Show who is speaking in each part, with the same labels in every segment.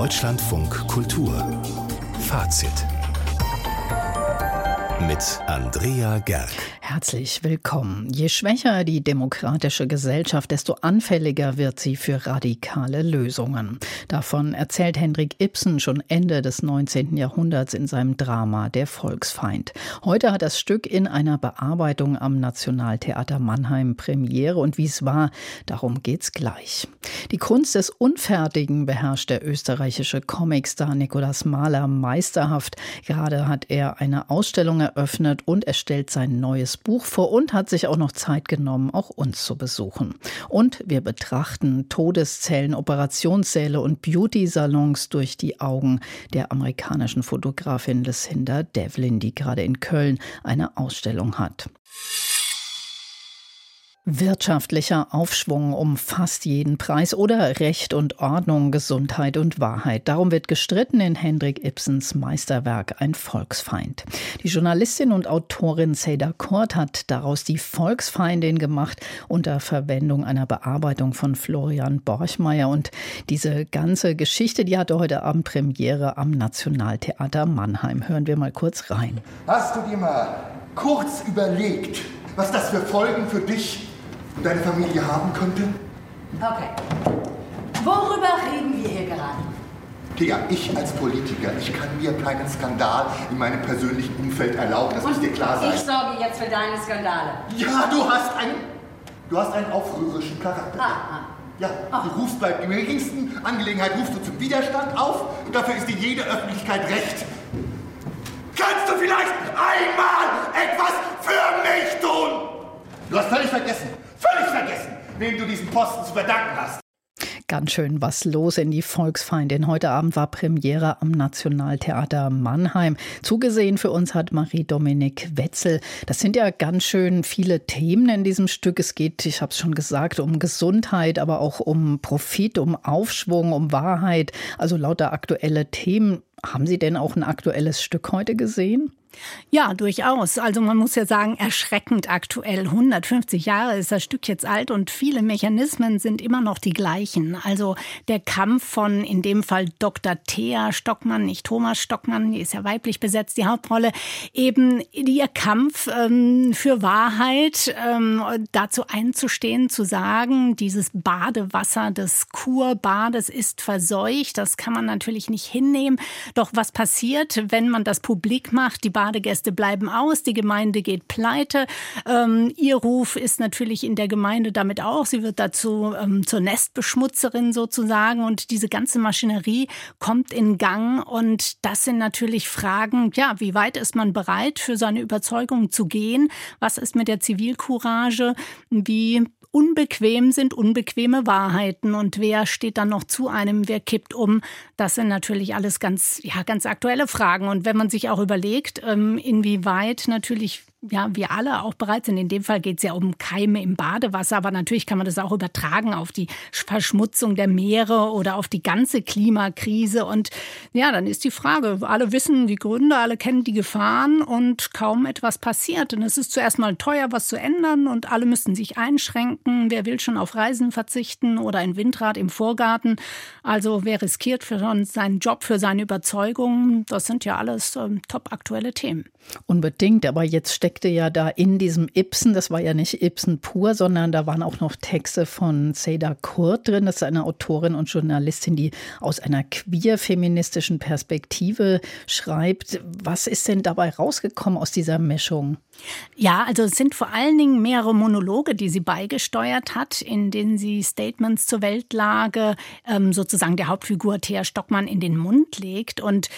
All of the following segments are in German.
Speaker 1: Deutschlandfunk Kultur Fazit mit Andrea Gerg.
Speaker 2: Herzlich willkommen. Je schwächer die demokratische Gesellschaft, desto anfälliger wird sie für radikale Lösungen. Davon erzählt Hendrik Ibsen schon Ende des 19. Jahrhunderts in seinem Drama Der Volksfeind. Heute hat das Stück in einer Bearbeitung am Nationaltheater Mannheim Premiere und wie es war, darum geht's gleich. Die Kunst des Unfertigen beherrscht der österreichische Comicstar Nikolaus Mahler meisterhaft. Gerade hat er eine Ausstellung eröffnet und er stellt sein neues Buch vor und hat sich auch noch Zeit genommen, auch uns zu besuchen. Und wir betrachten Todeszellen, Operationssäle und Beauty-Salons durch die Augen der amerikanischen Fotografin Lucinda Devlin, die gerade in Köln eine Ausstellung hat. Wirtschaftlicher Aufschwung um fast jeden Preis oder Recht und Ordnung, Gesundheit und Wahrheit. Darum wird gestritten in Hendrik Ibsens Meisterwerk Ein Volksfeind. Die Journalistin und Autorin Seda Kurt hat daraus die Volksfeindin gemacht unter Verwendung einer Bearbeitung von Florian Borchmeier. Und diese ganze Geschichte, die hatte heute Abend Premiere am Nationaltheater Mannheim. Hören wir mal kurz rein.
Speaker 3: Hast du dir mal kurz überlegt, was das für Folgen für dich und deine Familie haben könnte?
Speaker 4: Okay. Worüber reden wir hier gerade?
Speaker 3: Tia, ich als Politiker, ich kann mir keinen Skandal in meinem persönlichen Umfeld erlauben. Das muss dir klar sein.
Speaker 4: Ich sorge jetzt für deine Skandale.
Speaker 3: Ja, du hast einen, du hast einen aufrührerischen Charakter.
Speaker 4: Ah, ah.
Speaker 3: Ja, du rufst bei geringsten Angelegenheit rufst du zum Widerstand auf und dafür ist dir jede Öffentlichkeit recht. Kannst du vielleicht einmal etwas für mich tun? Du hast völlig vergessen, völlig vergessen, wem du diesen Posten zu verdanken hast.
Speaker 2: Ganz schön was los in die Volksfeindin. Heute Abend war Premiere am Nationaltheater Mannheim. Zugesehen für uns hat Marie-Dominik Wetzel. Das sind ja ganz schön viele Themen in diesem Stück. Es geht, ich habe es schon gesagt, um Gesundheit, aber auch um Profit, um Aufschwung, um Wahrheit. Also lauter aktuelle Themen. Haben Sie denn auch ein aktuelles Stück heute gesehen?
Speaker 5: Ja, durchaus. Also man muss ja sagen, erschreckend aktuell. 150 Jahre ist das Stück jetzt alt und viele Mechanismen sind immer noch die gleichen. Also der Kampf von in dem Fall Dr. Thea Stockmann, nicht Thomas Stockmann, die ist ja weiblich besetzt, die Hauptrolle, eben ihr Kampf ähm, für Wahrheit, ähm, dazu einzustehen, zu sagen, dieses Badewasser des Kurbades ist verseucht. Das kann man natürlich nicht hinnehmen. Doch was passiert, wenn man das publik macht? Die Badegäste bleiben aus, die Gemeinde geht pleite. Ähm, ihr Ruf ist natürlich in der Gemeinde damit auch. Sie wird dazu ähm, zur Nestbeschmutzerin sozusagen und diese ganze Maschinerie kommt in Gang und das sind natürlich Fragen, ja, wie weit ist man bereit für seine Überzeugung zu gehen? Was ist mit der Zivilcourage? Wie unbequem sind unbequeme Wahrheiten und wer steht dann noch zu einem, wer kippt um? Das sind natürlich alles ganz, ja, ganz aktuelle Fragen. Und wenn man sich auch überlegt, ähm, inwieweit natürlich ja, wir alle auch bereit sind. In dem Fall geht es ja um Keime im Badewasser, aber natürlich kann man das auch übertragen auf die Verschmutzung der Meere oder auf die ganze Klimakrise. Und ja, dann ist die Frage, alle wissen die Gründe, alle kennen die Gefahren und kaum etwas passiert. Und es ist zuerst mal teuer, was zu ändern und alle müssen sich einschränken. Wer will schon auf Reisen verzichten oder ein Windrad im Vorgarten? Also wer riskiert für seinen Job, für seine Überzeugungen? Das sind ja alles ähm, top aktuelle Themen.
Speaker 2: Unbedingt, aber jetzt steckt steckte ja da in diesem Ibsen, das war ja nicht Ibsen pur, sondern da waren auch noch Texte von Seda Kurt drin. Das ist eine Autorin und Journalistin, die aus einer queer-feministischen Perspektive schreibt. Was ist denn dabei rausgekommen aus dieser Mischung?
Speaker 5: Ja, also es sind vor allen Dingen mehrere Monologe, die sie beigesteuert hat, in denen sie Statements zur Weltlage ähm, sozusagen der Hauptfigur Thea Stockmann in den Mund legt. Und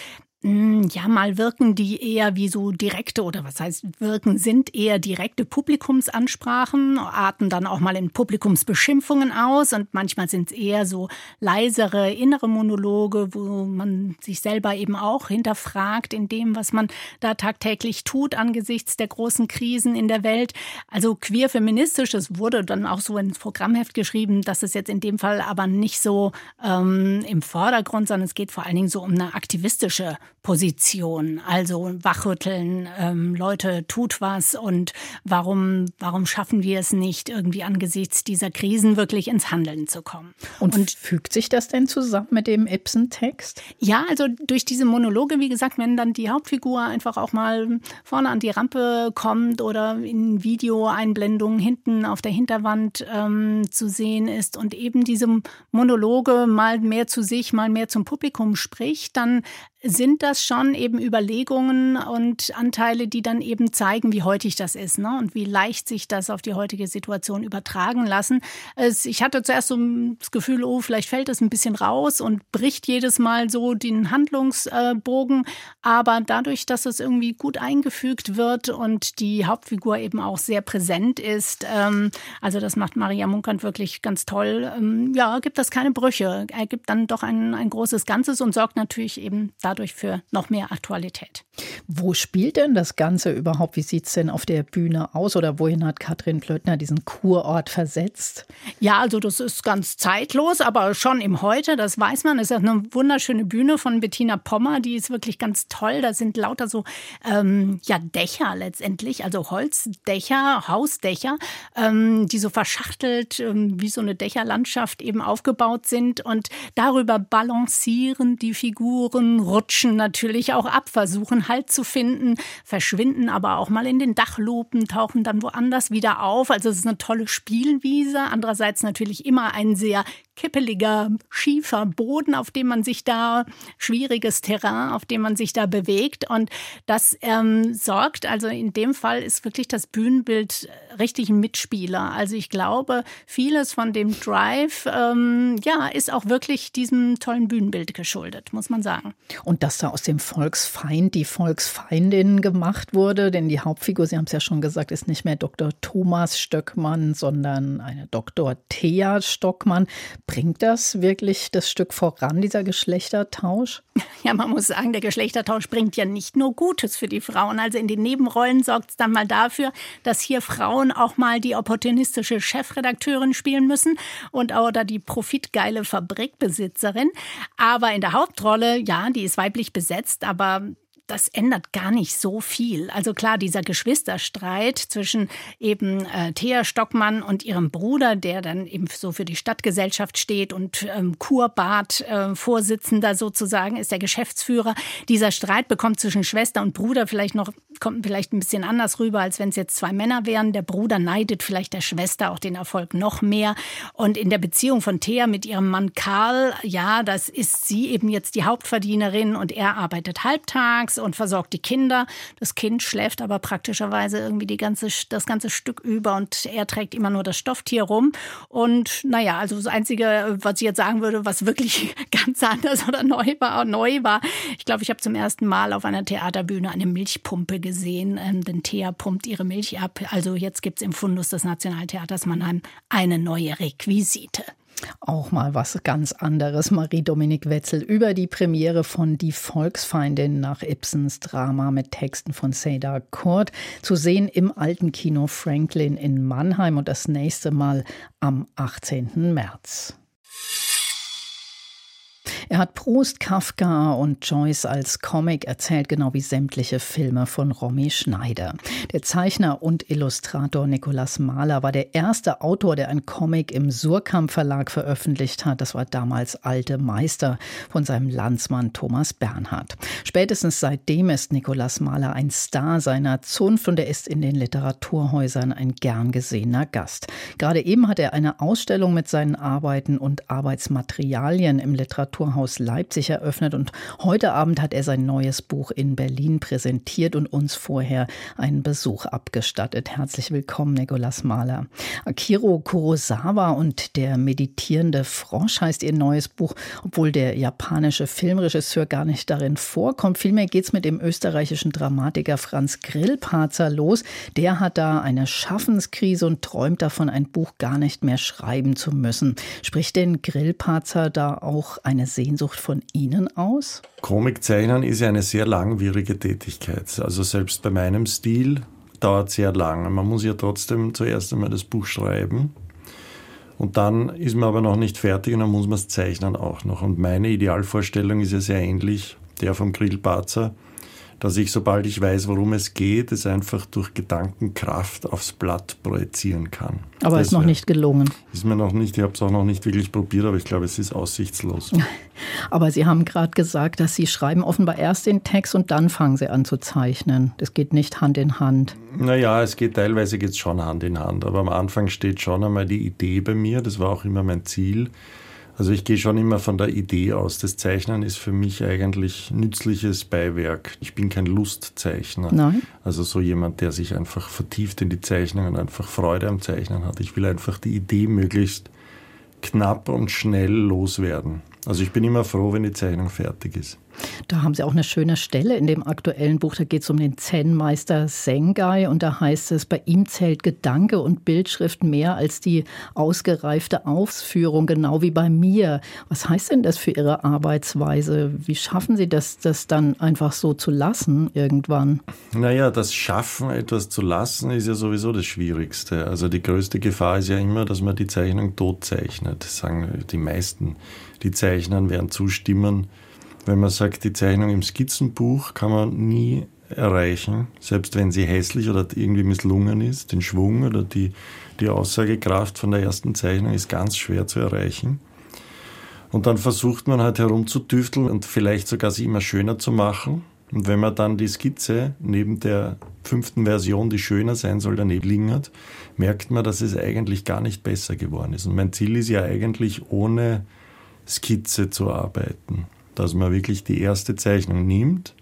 Speaker 5: ja, mal wirken die eher wie so direkte oder was heißt wirken, sind eher direkte Publikumsansprachen, arten dann auch mal in Publikumsbeschimpfungen aus und manchmal sind es eher so leisere innere Monologe, wo man sich selber eben auch hinterfragt in dem, was man da tagtäglich tut angesichts der großen Krisen in der Welt. Also queer feministisch, es wurde dann auch so ins Programmheft geschrieben, dass es jetzt in dem Fall aber nicht so ähm, im Vordergrund, sondern es geht vor allen Dingen so um eine aktivistische Position. Also wachrütteln, ähm, Leute, tut was und warum, warum schaffen wir es nicht, irgendwie angesichts dieser Krisen wirklich ins Handeln zu kommen?
Speaker 2: Und, und fügt sich das denn zusammen mit dem Ibsen-Text?
Speaker 5: Ja, also durch diese Monologe, wie gesagt, wenn dann die Hauptfigur einfach auch mal vorne an die Rampe kommt oder in Videoeinblendungen hinten auf der Hinterwand ähm, zu sehen ist und eben diese Monologe mal mehr zu sich, mal mehr zum Publikum spricht, dann sind das schon eben Überlegungen und Anteile, die dann eben zeigen, wie heutig das ist ne? und wie leicht sich das auf die heutige Situation übertragen lassen. Es, ich hatte zuerst so das Gefühl, oh, vielleicht fällt es ein bisschen raus und bricht jedes Mal so den Handlungsbogen. Aber dadurch, dass es irgendwie gut eingefügt wird und die Hauptfigur eben auch sehr präsent ist, ähm, also das macht Maria Munkant wirklich ganz toll, ähm, ja, gibt das keine Brüche. Er gibt dann doch ein, ein großes Ganzes und sorgt natürlich eben dafür, dadurch für noch mehr Aktualität.
Speaker 2: Wo spielt denn das Ganze überhaupt? Wie sieht es denn auf der Bühne aus oder wohin hat Katrin Plöttner diesen Kurort versetzt?
Speaker 5: Ja, also das ist ganz zeitlos, aber schon im Heute, das weiß man. Es ist eine wunderschöne Bühne von Bettina Pommer, die ist wirklich ganz toll. Da sind lauter so ähm, ja, Dächer letztendlich, also Holzdächer, Hausdächer, ähm, die so verschachtelt ähm, wie so eine Dächerlandschaft eben aufgebaut sind und darüber balancieren die Figuren, rutschen natürlich auch ab, versuchen Halt zu finden, verschwinden aber auch mal in den Dachlupen, tauchen dann woanders wieder auf. Also es ist eine tolle Spielwiese. Andererseits natürlich immer ein sehr kippeliger, schiefer Boden, auf dem man sich da, schwieriges Terrain, auf dem man sich da bewegt. Und das ähm, sorgt, also in dem Fall ist wirklich das Bühnenbild richtig ein Mitspieler. Also ich glaube, vieles von dem Drive, ähm, ja, ist auch wirklich diesem tollen Bühnenbild geschuldet, muss man sagen.
Speaker 2: Und dass da aus dem Volksfeind die Volksfeindin gemacht wurde, denn die Hauptfigur, Sie haben es ja schon gesagt, ist nicht mehr Dr. Thomas Stöckmann, sondern eine Dr. Thea Stockmann. Bringt das wirklich das Stück voran, dieser Geschlechtertausch?
Speaker 5: Ja, man muss sagen, der Geschlechtertausch bringt ja nicht nur Gutes für die Frauen. Also in den Nebenrollen sorgt es dann mal dafür, dass hier Frauen auch mal die opportunistische Chefredakteurin spielen müssen und oder die profitgeile Fabrikbesitzerin. Aber in der Hauptrolle, ja, die ist weiblich besetzt, aber das ändert gar nicht so viel. Also klar, dieser Geschwisterstreit zwischen eben äh, Thea Stockmann und ihrem Bruder, der dann eben so für die Stadtgesellschaft steht und ähm, Kurbad-Vorsitzender äh, sozusagen ist, der Geschäftsführer. Dieser Streit bekommt zwischen Schwester und Bruder vielleicht noch, kommt vielleicht ein bisschen anders rüber, als wenn es jetzt zwei Männer wären. Der Bruder neidet vielleicht der Schwester auch den Erfolg noch mehr. Und in der Beziehung von Thea mit ihrem Mann Karl, ja, das ist sie eben jetzt die Hauptverdienerin und er arbeitet halbtags und versorgt die Kinder. Das Kind schläft aber praktischerweise irgendwie die ganze, das ganze Stück über und er trägt immer nur das Stofftier rum. Und naja, also das Einzige, was ich jetzt sagen würde, was wirklich ganz anders oder neu war, neu war, ich glaube, ich habe zum ersten Mal auf einer Theaterbühne eine Milchpumpe gesehen, ähm, denn Thea pumpt ihre Milch ab. Also jetzt gibt es im Fundus des Nationaltheaters Mannheim eine neue Requisite.
Speaker 2: Auch mal was ganz anderes. Marie-Dominik Wetzel über die Premiere von Die Volksfeindin nach Ibsens Drama mit Texten von Seda Kurt. Zu sehen im alten Kino Franklin in Mannheim und das nächste Mal am 18. März. Er hat Proust, Kafka und Joyce als Comic erzählt, genau wie sämtliche Filme von Romy Schneider. Der Zeichner und Illustrator Nikolaus Mahler war der erste Autor, der ein Comic im Surkamp Verlag veröffentlicht hat. Das war damals Alte Meister von seinem Landsmann Thomas Bernhard. Spätestens seitdem ist Nikolaus Mahler ein Star seiner Zunft und er ist in den Literaturhäusern ein gern gesehener Gast. Gerade eben hat er eine Ausstellung mit seinen Arbeiten und Arbeitsmaterialien im Literaturhaus Literaturhaus Leipzig eröffnet und heute Abend hat er sein neues Buch in Berlin präsentiert und uns vorher einen Besuch abgestattet. Herzlich willkommen, Nicolas Mahler. Akiro Kurosawa und der meditierende Frosch heißt ihr neues Buch, obwohl der japanische Filmregisseur gar nicht darin vorkommt. Vielmehr geht es mit dem österreichischen Dramatiker Franz Grillparzer los. Der hat da eine Schaffenskrise und träumt davon, ein Buch gar nicht mehr schreiben zu müssen. Spricht denn Grillparzer da auch eine Serie Sehnsucht von Ihnen aus?
Speaker 6: Comiczeichnen ist ja eine sehr langwierige Tätigkeit. Also selbst bei meinem Stil dauert sehr lang. Man muss ja trotzdem zuerst einmal das Buch schreiben. Und dann ist man aber noch nicht fertig und dann muss man es zeichnen auch noch. Und meine Idealvorstellung ist ja sehr ähnlich der vom Grillparzer, dass ich, sobald ich weiß, worum es geht, es einfach durch Gedankenkraft aufs Blatt projizieren kann.
Speaker 2: Aber
Speaker 6: das
Speaker 2: ist noch
Speaker 6: wär,
Speaker 2: nicht gelungen.
Speaker 6: Ist mir noch nicht, ich habe es auch noch nicht wirklich probiert, aber ich glaube, es ist aussichtslos.
Speaker 2: Aber Sie haben gerade gesagt, dass Sie schreiben offenbar erst den Text und dann fangen Sie an zu zeichnen. Das geht nicht Hand in Hand.
Speaker 6: Naja, es geht teilweise geht's schon Hand in Hand, aber am Anfang steht schon einmal die Idee bei mir, das war auch immer mein Ziel also ich gehe schon immer von der Idee aus. Das Zeichnen ist für mich eigentlich nützliches Beiwerk. Ich bin kein Lustzeichner.
Speaker 2: Nein.
Speaker 6: Also so jemand, der sich einfach vertieft in die Zeichnung und einfach Freude am Zeichnen hat. Ich will einfach die Idee möglichst knapp und schnell loswerden. Also ich bin immer froh, wenn die Zeichnung fertig ist.
Speaker 2: Da haben Sie auch eine schöne Stelle in dem aktuellen Buch. Da geht es um den Zen-Meister Sengai und da heißt es, bei ihm zählt Gedanke und Bildschrift mehr als die ausgereifte Ausführung, genau wie bei mir. Was heißt denn das für Ihre Arbeitsweise? Wie schaffen Sie das, das dann einfach so zu lassen irgendwann?
Speaker 6: Naja, das Schaffen, etwas zu lassen, ist ja sowieso das Schwierigste. Also die größte Gefahr ist ja immer, dass man die Zeichnung tot zeichnet. Sagen die meisten, die zeichnen, werden zustimmen wenn man sagt, die Zeichnung im Skizzenbuch kann man nie erreichen, selbst wenn sie hässlich oder irgendwie misslungen ist. Den Schwung oder die, die Aussagekraft von der ersten Zeichnung ist ganz schwer zu erreichen. Und dann versucht man halt herumzutüfteln und vielleicht sogar sie immer schöner zu machen. Und wenn man dann die Skizze neben der fünften Version, die schöner sein soll, daneben liegen hat, merkt man, dass es eigentlich gar nicht besser geworden ist. Und mein Ziel ist ja eigentlich ohne Skizze zu arbeiten dass man wirklich die erste Zeichnung nimmt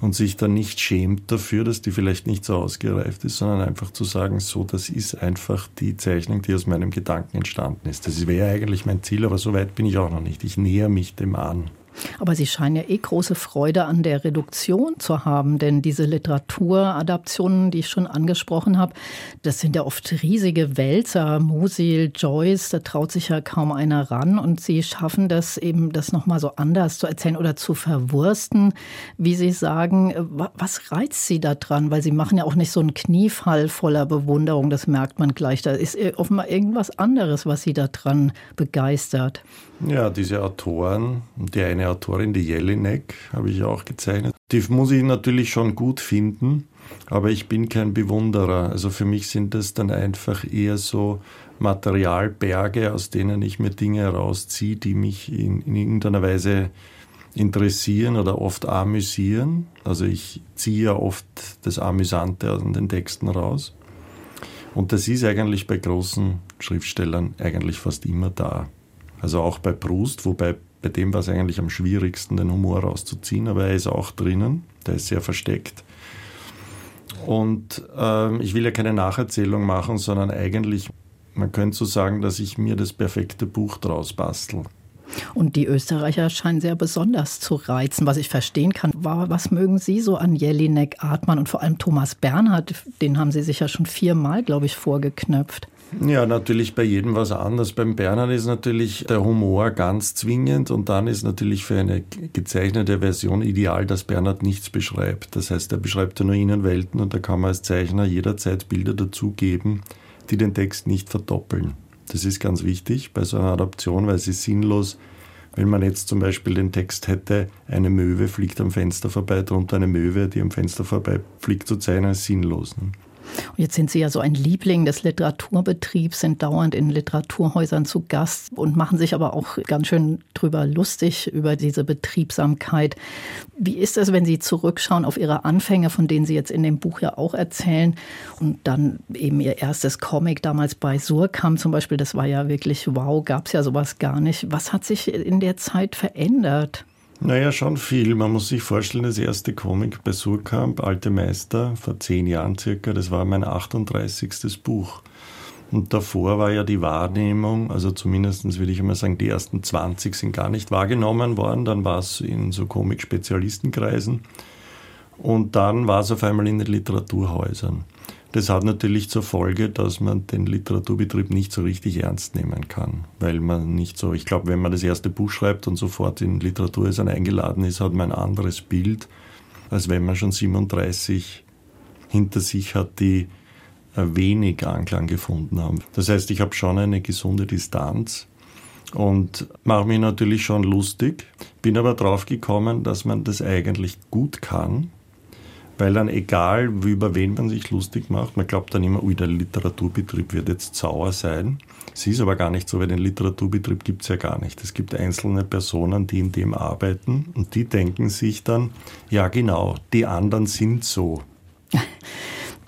Speaker 6: und sich dann nicht schämt dafür, dass die vielleicht nicht so ausgereift ist, sondern einfach zu sagen, so, das ist einfach die Zeichnung, die aus meinem Gedanken entstanden ist. Das wäre eigentlich mein Ziel, aber so weit bin ich auch noch nicht. Ich näher mich dem an.
Speaker 2: Aber Sie scheinen ja eh große Freude an der Reduktion zu haben, denn diese Literaturadaptionen, die ich schon angesprochen habe, das sind ja oft riesige Wälzer, Musil, Joyce, da traut sich ja kaum einer ran und Sie schaffen das eben, das nochmal so anders zu erzählen oder zu verwursten, wie Sie sagen. Was reizt Sie da dran? Weil Sie machen ja auch nicht so einen Kniefall voller Bewunderung, das merkt man gleich. Da ist offenbar irgendwas anderes, was Sie da dran begeistert.
Speaker 6: Ja, diese Autoren, die eine Autorin, die Jelinek, habe ich auch gezeichnet. Die muss ich natürlich schon gut finden, aber ich bin kein Bewunderer. Also für mich sind das dann einfach eher so Materialberge, aus denen ich mir Dinge herausziehe, die mich in, in irgendeiner Weise interessieren oder oft amüsieren. Also ich ziehe ja oft das Amüsante aus den Texten raus. Und das ist eigentlich bei großen Schriftstellern eigentlich fast immer da. Also auch bei Proust, wobei bei dem war es eigentlich am schwierigsten, den Humor rauszuziehen, aber er ist auch drinnen, der ist sehr versteckt. Und ähm, ich will ja keine Nacherzählung machen, sondern eigentlich, man könnte so sagen, dass ich mir das perfekte Buch draus bastel.
Speaker 2: Und die Österreicher scheinen sehr besonders zu reizen. Was ich verstehen kann, war, was mögen Sie so an Jelinek, Artmann und vor allem Thomas Bernhard? Den haben Sie sich ja schon viermal, glaube ich, vorgeknöpft.
Speaker 6: Ja, natürlich bei jedem was anderes. Beim Bernhard ist natürlich der Humor ganz zwingend und dann ist natürlich für eine gezeichnete Version ideal, dass Bernhard nichts beschreibt. Das heißt, er beschreibt ja nur Innenwelten und da kann man als Zeichner jederzeit Bilder dazugeben, die den Text nicht verdoppeln. Das ist ganz wichtig bei so einer Adaption, weil es ist sinnlos, wenn man jetzt zum Beispiel den Text hätte, eine Möwe fliegt am Fenster vorbei, darunter eine Möwe, die am Fenster vorbei fliegt, zu zeichnen, ist sinnlos. Ne?
Speaker 2: Und jetzt sind Sie ja so ein Liebling des Literaturbetriebs, sind dauernd in Literaturhäusern zu Gast und machen sich aber auch ganz schön drüber lustig über diese Betriebsamkeit. Wie ist es, wenn Sie zurückschauen auf Ihre Anfänge, von denen Sie jetzt in dem Buch ja auch erzählen und dann eben Ihr erstes Comic damals bei Surkamp zum Beispiel, das war ja wirklich wow, gab es ja sowas gar nicht. Was hat sich in der Zeit verändert?
Speaker 6: Naja, schon viel. Man muss sich vorstellen, das erste Comic bei Surkamp, Alte Meister, vor zehn Jahren circa, das war mein 38. Buch. Und davor war ja die Wahrnehmung, also zumindest würde ich immer sagen, die ersten 20 sind gar nicht wahrgenommen worden. Dann war es in so Comic-Spezialistenkreisen. Und dann war es auf einmal in den Literaturhäusern. Das hat natürlich zur Folge, dass man den Literaturbetrieb nicht so richtig ernst nehmen kann, weil man nicht so, ich glaube, wenn man das erste Buch schreibt und sofort in Literaturhäusern eingeladen ist, hat man ein anderes Bild, als wenn man schon 37 hinter sich hat, die äh, wenig Anklang gefunden haben. Das heißt, ich habe schon eine gesunde Distanz und mache mich natürlich schon lustig. Bin aber drauf gekommen, dass man das eigentlich gut kann, weil dann egal, über wen man sich lustig macht, man glaubt dann immer, ui, der Literaturbetrieb wird jetzt sauer sein. Es ist aber gar nicht so, weil den Literaturbetrieb gibt es ja gar nicht. Es gibt einzelne Personen, die in dem arbeiten und die denken sich dann, ja genau, die anderen sind so.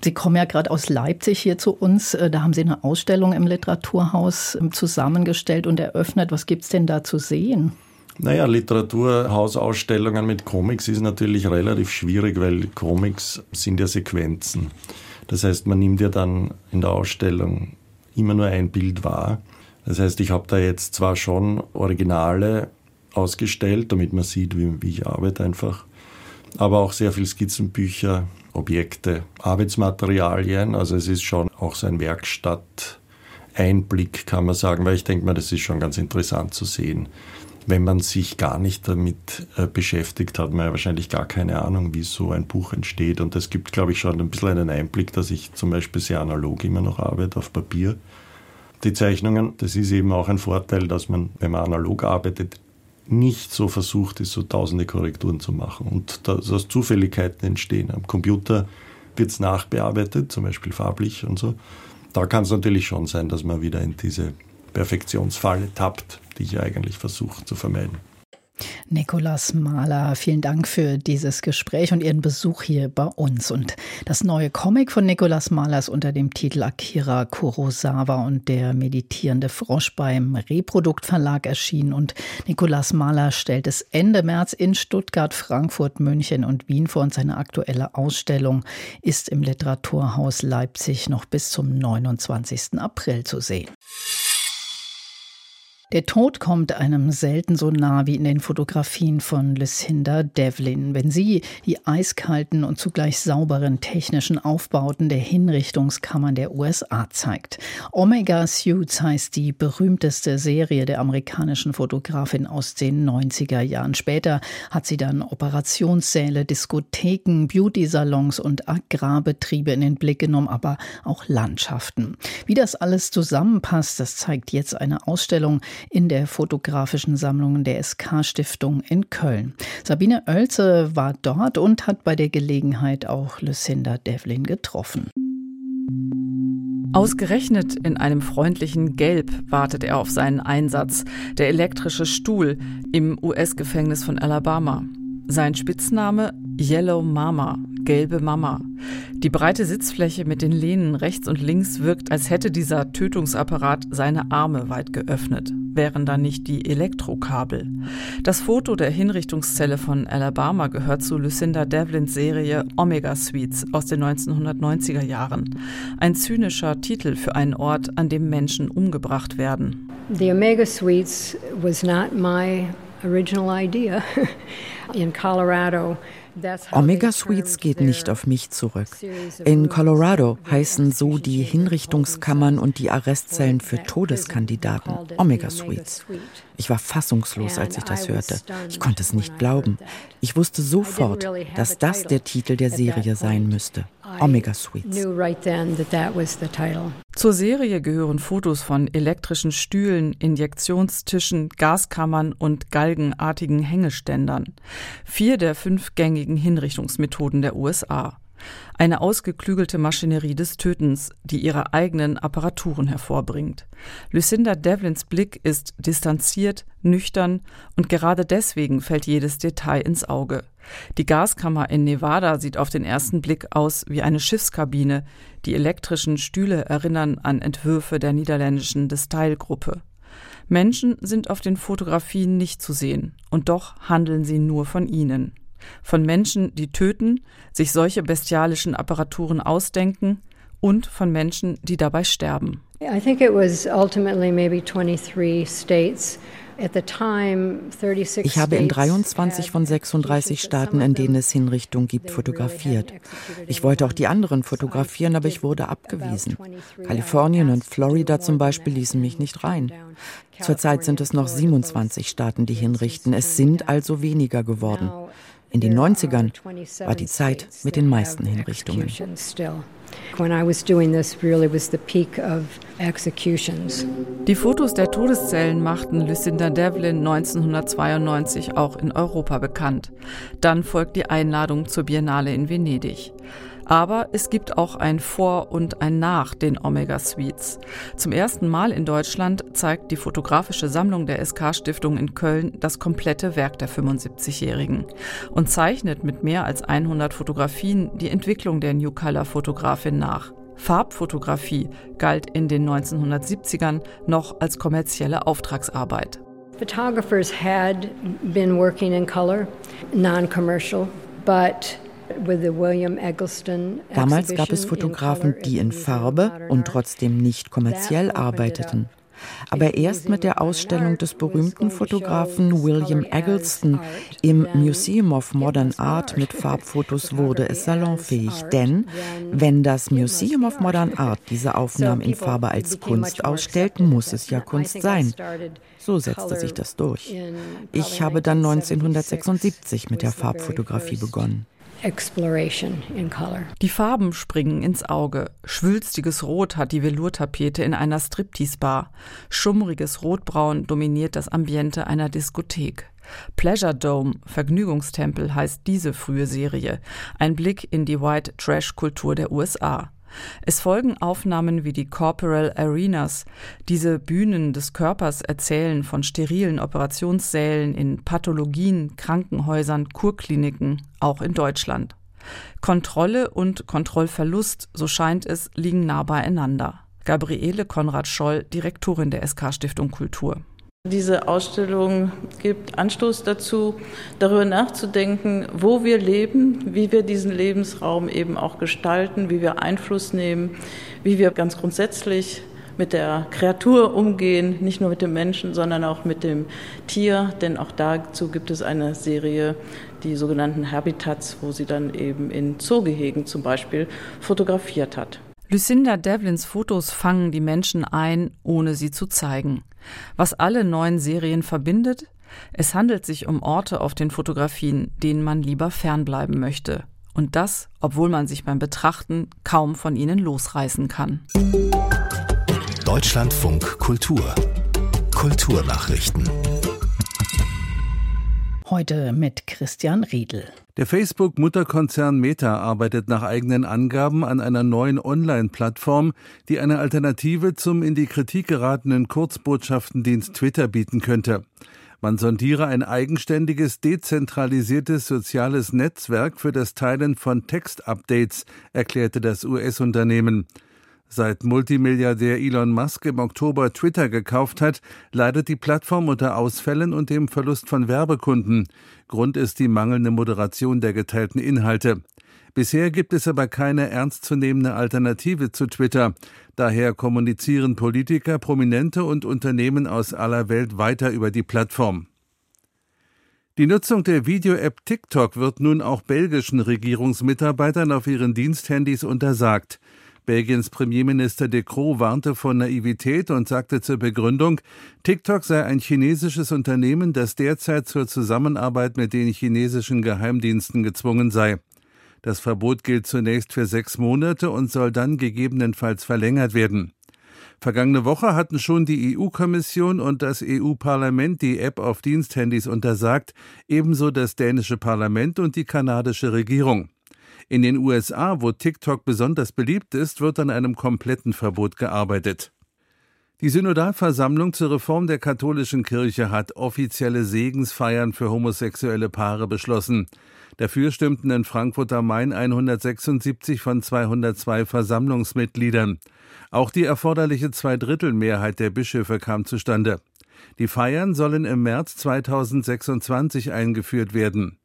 Speaker 2: Sie kommen ja gerade aus Leipzig hier zu uns. Äh, da haben Sie eine Ausstellung im Literaturhaus ähm, zusammengestellt und eröffnet. Was gibt es denn da zu sehen?
Speaker 6: Naja, Literaturhausausstellungen mit Comics ist natürlich relativ schwierig, weil Comics sind ja Sequenzen. Das heißt, man nimmt ja dann in der Ausstellung immer nur ein Bild wahr. Das heißt, ich habe da jetzt zwar schon Originale ausgestellt, damit man sieht, wie, wie ich arbeite einfach, aber auch sehr viel Skizzenbücher, Objekte, Arbeitsmaterialien. Also es ist schon auch so ein Werkstatt-Einblick, kann man sagen, weil ich denke mal, das ist schon ganz interessant zu sehen. Wenn man sich gar nicht damit äh, beschäftigt, hat man ja wahrscheinlich gar keine Ahnung, wie so ein Buch entsteht. Und das gibt, glaube ich, schon ein bisschen einen Einblick, dass ich zum Beispiel sehr analog immer noch arbeite auf Papier. Die Zeichnungen, das ist eben auch ein Vorteil, dass man, wenn man analog arbeitet, nicht so versucht ist, so tausende Korrekturen zu machen und dass Zufälligkeiten entstehen. Am Computer wird es nachbearbeitet, zum Beispiel farblich und so. Da kann es natürlich schon sein, dass man wieder in diese Perfektionsfalle tappt, die ich eigentlich versuche zu vermeiden.
Speaker 2: Nikolas Mahler, vielen Dank für dieses Gespräch und Ihren Besuch hier bei uns. Und das neue Comic von Nikolas Mahler ist unter dem Titel Akira Kurosawa und der meditierende Frosch beim Reprodukt Verlag erschienen. Und Nikolas Mahler stellt es Ende März in Stuttgart, Frankfurt, München und Wien vor. Und seine aktuelle Ausstellung ist im Literaturhaus Leipzig noch bis zum 29. April zu sehen. Der Tod kommt einem selten so nah wie in den Fotografien von Lucinda Devlin. Wenn sie die eiskalten und zugleich sauberen technischen Aufbauten der Hinrichtungskammern der USA zeigt. Omega Suits heißt die berühmteste Serie der amerikanischen Fotografin aus den 90er Jahren. Später hat sie dann Operationssäle, Diskotheken, Beauty-Salons und Agrarbetriebe in den Blick genommen, aber auch Landschaften. Wie das alles zusammenpasst, das zeigt jetzt eine Ausstellung in der fotografischen Sammlung der SK-Stiftung in Köln. Sabine Oelze war dort und hat bei der Gelegenheit auch Lucinda Devlin getroffen.
Speaker 7: Ausgerechnet in einem freundlichen Gelb wartet er auf seinen Einsatz, der elektrische Stuhl im US-Gefängnis von Alabama. Sein Spitzname Yellow Mama, gelbe Mama. Die breite Sitzfläche mit den Lehnen rechts und links wirkt, als hätte dieser Tötungsapparat seine Arme weit geöffnet wären da nicht die Elektrokabel. Das Foto der Hinrichtungszelle von Alabama gehört zu Lucinda Devlins Serie Omega Suites aus den 1990er Jahren. Ein zynischer Titel für einen Ort, an dem Menschen umgebracht werden.
Speaker 8: The Omega Suites was not my original idea. In Colorado,
Speaker 9: Omega Suites geht nicht auf mich zurück. In Colorado heißen so die Hinrichtungskammern und die Arrestzellen für Todeskandidaten Omega Suites. Ich war fassungslos, als ich das hörte. Ich konnte es nicht glauben. Ich wusste sofort, dass das der Titel der Serie sein müsste. Omega Suites.
Speaker 7: Zur Serie gehören Fotos von elektrischen Stühlen, Injektionstischen, Gaskammern und galgenartigen Hängeständern. Vier der fünf gängigen Hinrichtungsmethoden der USA. Eine ausgeklügelte Maschinerie des Tötens, die ihre eigenen Apparaturen hervorbringt. Lucinda Devlins Blick ist distanziert, nüchtern und gerade deswegen fällt jedes Detail ins Auge. Die Gaskammer in Nevada sieht auf den ersten Blick aus wie eine Schiffskabine. Die elektrischen Stühle erinnern an Entwürfe der niederländischen Destyle-Gruppe. Menschen sind auf den Fotografien nicht zu sehen, und doch handeln sie nur von ihnen von Menschen, die töten, sich solche bestialischen Apparaturen ausdenken und von Menschen, die dabei sterben. I think it was ultimately maybe
Speaker 9: 23 states ich habe in 23 von 36 Staaten, in denen es Hinrichtungen gibt, fotografiert. Ich wollte auch die anderen fotografieren, aber ich wurde abgewiesen. Kalifornien und Florida zum Beispiel ließen mich nicht rein. Zurzeit sind es noch 27 Staaten, die hinrichten. Es sind also weniger geworden. In den 90ern war die Zeit mit den meisten Hinrichtungen.
Speaker 7: Die Fotos der Todeszellen machten Lucinda Devlin 1992 auch in Europa bekannt. Dann folgt die Einladung zur Biennale in Venedig. Aber es gibt auch ein Vor und ein Nach den Omega Suites. Zum ersten Mal in Deutschland zeigt die fotografische Sammlung der SK Stiftung in Köln das komplette Werk der 75-Jährigen und zeichnet mit mehr als 100 Fotografien die Entwicklung der New Color Fotografin nach. Farbfotografie galt in den 1970ern noch als kommerzielle Auftragsarbeit.
Speaker 8: Photographers had been working in color, non-commercial, but
Speaker 9: Damals gab es Fotografen, die in Farbe und trotzdem nicht kommerziell arbeiteten. Aber erst mit der Ausstellung des berühmten Fotografen William Eggleston im Museum of Modern Art mit Farbfotos wurde es salonfähig. Denn wenn das Museum of Modern Art diese Aufnahmen in Farbe als Kunst ausstellt, muss es ja Kunst sein. So setzte sich das durch. Ich habe dann 1976 mit der Farbfotografie begonnen.
Speaker 5: Exploration in color. Die Farben springen ins Auge. Schwülstiges Rot hat die Velourtapete in einer Striptease-Bar. Schummriges Rotbraun dominiert das Ambiente einer Diskothek. Pleasure Dome, Vergnügungstempel heißt diese frühe Serie. Ein Blick in die White Trash Kultur der USA. Es folgen Aufnahmen wie die Corporal Arenas. Diese Bühnen des Körpers erzählen von sterilen Operationssälen in Pathologien, Krankenhäusern, Kurkliniken, auch in Deutschland. Kontrolle und Kontrollverlust, so scheint es, liegen nah beieinander. Gabriele Konrad Scholl, Direktorin der SK Stiftung Kultur.
Speaker 10: Diese Ausstellung gibt Anstoß dazu, darüber nachzudenken, wo wir leben, wie wir diesen Lebensraum eben auch gestalten, wie wir Einfluss nehmen, wie wir ganz grundsätzlich mit der Kreatur umgehen, nicht nur mit dem Menschen, sondern auch mit dem Tier, denn auch dazu gibt es eine Serie, die sogenannten Habitats, wo sie dann eben in Zoogehegen zum Beispiel fotografiert hat.
Speaker 7: Lucinda Devlins Fotos fangen die Menschen ein, ohne sie zu zeigen. Was alle neuen Serien verbindet? Es handelt sich um Orte auf den Fotografien, denen man lieber fernbleiben möchte. Und das, obwohl man sich beim Betrachten kaum von ihnen losreißen kann.
Speaker 1: Deutschlandfunk Kultur Kulturnachrichten
Speaker 2: Heute mit Christian Riedel.
Speaker 11: Der Facebook-Mutterkonzern Meta arbeitet nach eigenen Angaben an einer neuen Online-Plattform, die eine Alternative zum in die Kritik geratenen Kurzbotschaftendienst Twitter bieten könnte. Man sondiere ein eigenständiges, dezentralisiertes soziales Netzwerk für das Teilen von Textupdates, erklärte das US-Unternehmen. Seit Multimilliardär Elon Musk im Oktober Twitter gekauft hat, leidet die Plattform unter Ausfällen und dem Verlust von Werbekunden. Grund ist die mangelnde Moderation der geteilten Inhalte. Bisher gibt es aber keine ernstzunehmende Alternative zu Twitter. Daher kommunizieren Politiker, Prominente und Unternehmen aus aller Welt weiter über die Plattform. Die Nutzung der Video-App TikTok wird nun auch belgischen Regierungsmitarbeitern auf ihren Diensthandys untersagt. Belgiens Premierminister De Croo warnte vor Naivität und sagte zur Begründung, TikTok sei ein chinesisches Unternehmen, das derzeit zur Zusammenarbeit mit den chinesischen Geheimdiensten gezwungen sei. Das Verbot gilt zunächst für sechs Monate und soll dann gegebenenfalls verlängert werden. Vergangene Woche hatten schon die EU-Kommission und das EU-Parlament die App auf Diensthandys untersagt, ebenso das dänische Parlament und die kanadische Regierung. In den USA, wo TikTok besonders beliebt ist, wird an einem kompletten Verbot gearbeitet. Die Synodalversammlung zur Reform der katholischen Kirche hat offizielle Segensfeiern für homosexuelle Paare beschlossen. Dafür stimmten in Frankfurt am Main 176 von 202 Versammlungsmitgliedern. Auch die erforderliche Zweidrittelmehrheit der Bischöfe kam zustande. Die Feiern sollen im März 2026 eingeführt werden.